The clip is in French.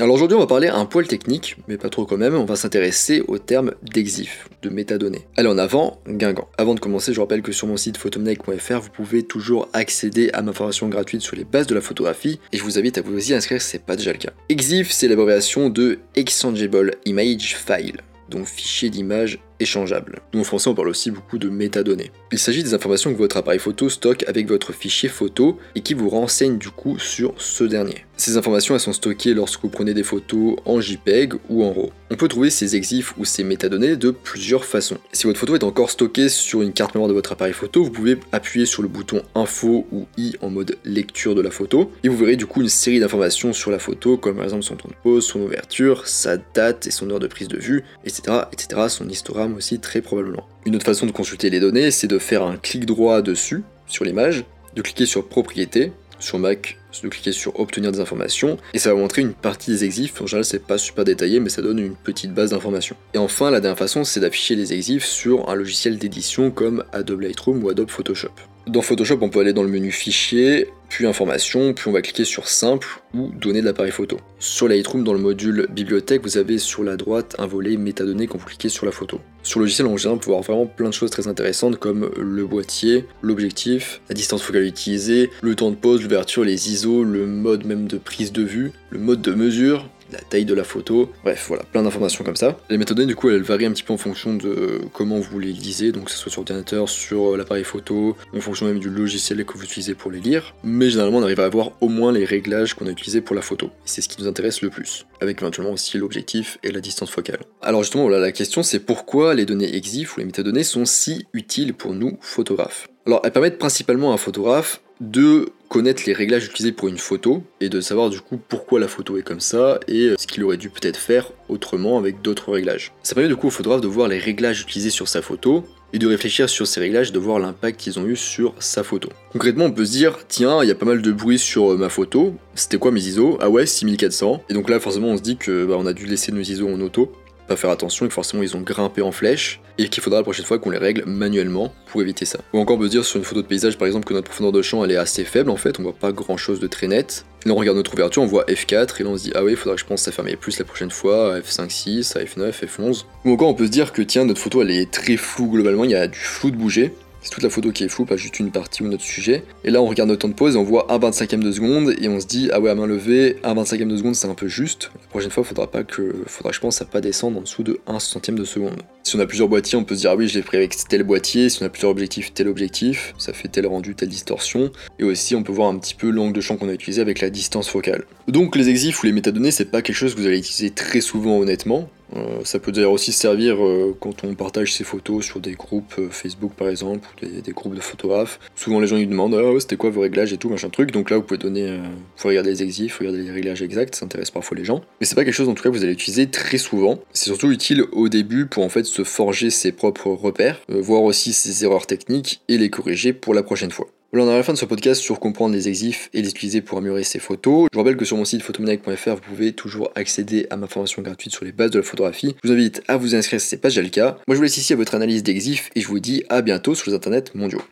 Alors aujourd'hui on va parler un poil technique, mais pas trop quand même, on va s'intéresser au terme d'exif, de métadonnées. Allez en avant, Guingamp. Avant de commencer, je rappelle que sur mon site photomnec.fr, vous pouvez toujours accéder à ma formation gratuite sur les bases de la photographie, et je vous invite à vous y inscrire si c'est pas déjà le cas. EXIF, c'est l'abréviation de Exchangeable Image File, donc fichier d'image échangeable. Nous en français on parle aussi beaucoup de métadonnées. Il s'agit des informations que votre appareil photo stocke avec votre fichier photo et qui vous renseignent du coup sur ce dernier. Ces informations sont stockées lorsque vous prenez des photos en JPEG ou en RAW. On peut trouver ces exifs ou ces métadonnées de plusieurs façons. Si votre photo est encore stockée sur une carte mémoire de votre appareil photo, vous pouvez appuyer sur le bouton info ou i en mode lecture de la photo et vous verrez du coup une série d'informations sur la photo comme par exemple son temps de pose, son ouverture, sa date et son heure de prise de vue, etc. etc. son histogramme aussi très probablement. Une autre façon de consulter les données, c'est de faire un clic droit dessus, sur l'image, de cliquer sur propriété, sur Mac, de cliquer sur obtenir des informations, et ça va montrer une partie des exifs, en général c'est pas super détaillé, mais ça donne une petite base d'informations. Et enfin, la dernière façon, c'est d'afficher les exifs sur un logiciel d'édition comme Adobe Lightroom ou Adobe Photoshop. Dans Photoshop, on peut aller dans le menu Fichier, puis Information, puis on va cliquer sur Simple ou Données de l'appareil photo. Sur Lightroom, dans le module Bibliothèque, vous avez sur la droite un volet Métadonnées quand vous cliquez sur la photo. Sur le logiciel, en général, on peut voir vraiment plein de choses très intéressantes comme le boîtier, l'objectif, la distance focale utilisée, le temps de pose, l'ouverture, les ISO, le mode même de prise de vue, le mode de mesure, la taille de la photo, bref, voilà, plein d'informations comme ça. Les méthodes du coup, elles varient un petit peu en fonction de comment vous les lisez, donc que ce soit sur ordinateur, sur l'appareil photo, en fonction même du logiciel que vous utilisez pour les lire, mais généralement on arrive à avoir au moins les réglages qu'on a utilisés pour la photo. C'est ce qui nous intéresse le plus, avec éventuellement aussi l'objectif et la distance focale. Alors justement, voilà, la question c'est pourquoi les données EXIF ou les métadonnées sont si utiles pour nous, photographes? Alors, elles permettent principalement à un photographe de connaître les réglages utilisés pour une photo et de savoir du coup pourquoi la photo est comme ça et euh, ce qu'il aurait dû peut-être faire autrement avec d'autres réglages. Ça permet du coup au photographe de voir les réglages utilisés sur sa photo et de réfléchir sur ces réglages, de voir l'impact qu'ils ont eu sur sa photo. Concrètement, on peut se dire, tiens, il y a pas mal de bruit sur euh, ma photo, c'était quoi mes ISO? Ah ouais, 6400. Et donc là, forcément, on se dit que bah, on a dû laisser nos ISO en auto pas faire attention et que forcément ils ont grimpé en flèche et qu'il faudra la prochaine fois qu'on les règle manuellement pour éviter ça. Ou encore on peut se dire sur une photo de paysage par exemple que notre profondeur de champ elle est assez faible en fait, on voit pas grand chose de très net. Et là on regarde notre ouverture, on voit F4 et là on se dit ah oui faudra que je pense à fermer plus la prochaine fois, à F5, 6, à F9, F11. Ou encore on peut se dire que tiens notre photo elle est très floue globalement, il y a du flou de bouger c'est toute la photo qui est floue, pas juste une partie ou notre sujet. Et là, on regarde notre temps de pause et on voit un 25 e de seconde et on se dit, ah ouais, à main levée, un 25 e de seconde, c'est un peu juste. La prochaine fois, faudra pas que, faudra, je pense, à pas descendre en dessous de 1 centième de seconde. Si on a plusieurs boîtiers, on peut se dire, ah oui, je l'ai pris avec tel boîtier. Si on a plusieurs objectifs, tel objectif, ça fait tel rendu, telle distorsion. Et aussi, on peut voir un petit peu l'angle de champ qu'on a utilisé avec la distance focale. Donc, les exifs ou les métadonnées, c'est pas quelque chose que vous allez utiliser très souvent, honnêtement. Euh, ça peut d'ailleurs aussi servir euh, quand on partage ses photos sur des groupes euh, Facebook par exemple, ou des, groupes de photographes. Souvent les gens ils demandent ah, c'était quoi vos réglages et tout, machin truc. Donc là vous pouvez donner, vous pouvez regarder les exifs, regarder les réglages exacts, ça intéresse parfois les gens. Mais c'est pas quelque chose en tout cas que vous allez utiliser très souvent. C'est surtout utile au début pour en fait se forger ses propres repères, voir aussi ses erreurs techniques et les corriger pour la prochaine fois. Voilà, on arrive à la fin de ce podcast sur comprendre les exifs et les utiliser pour améliorer ses photos. Je vous rappelle que sur mon site photomaniac.fr, vous pouvez toujours accéder à ma formation gratuite sur les bases de la photographie. Je vous invite à vous inscrire si ce n'est pas déjà le cas. Moi, je vous laisse ici à votre analyse d'exifs et je vous dis à bientôt sur les internets mondiaux.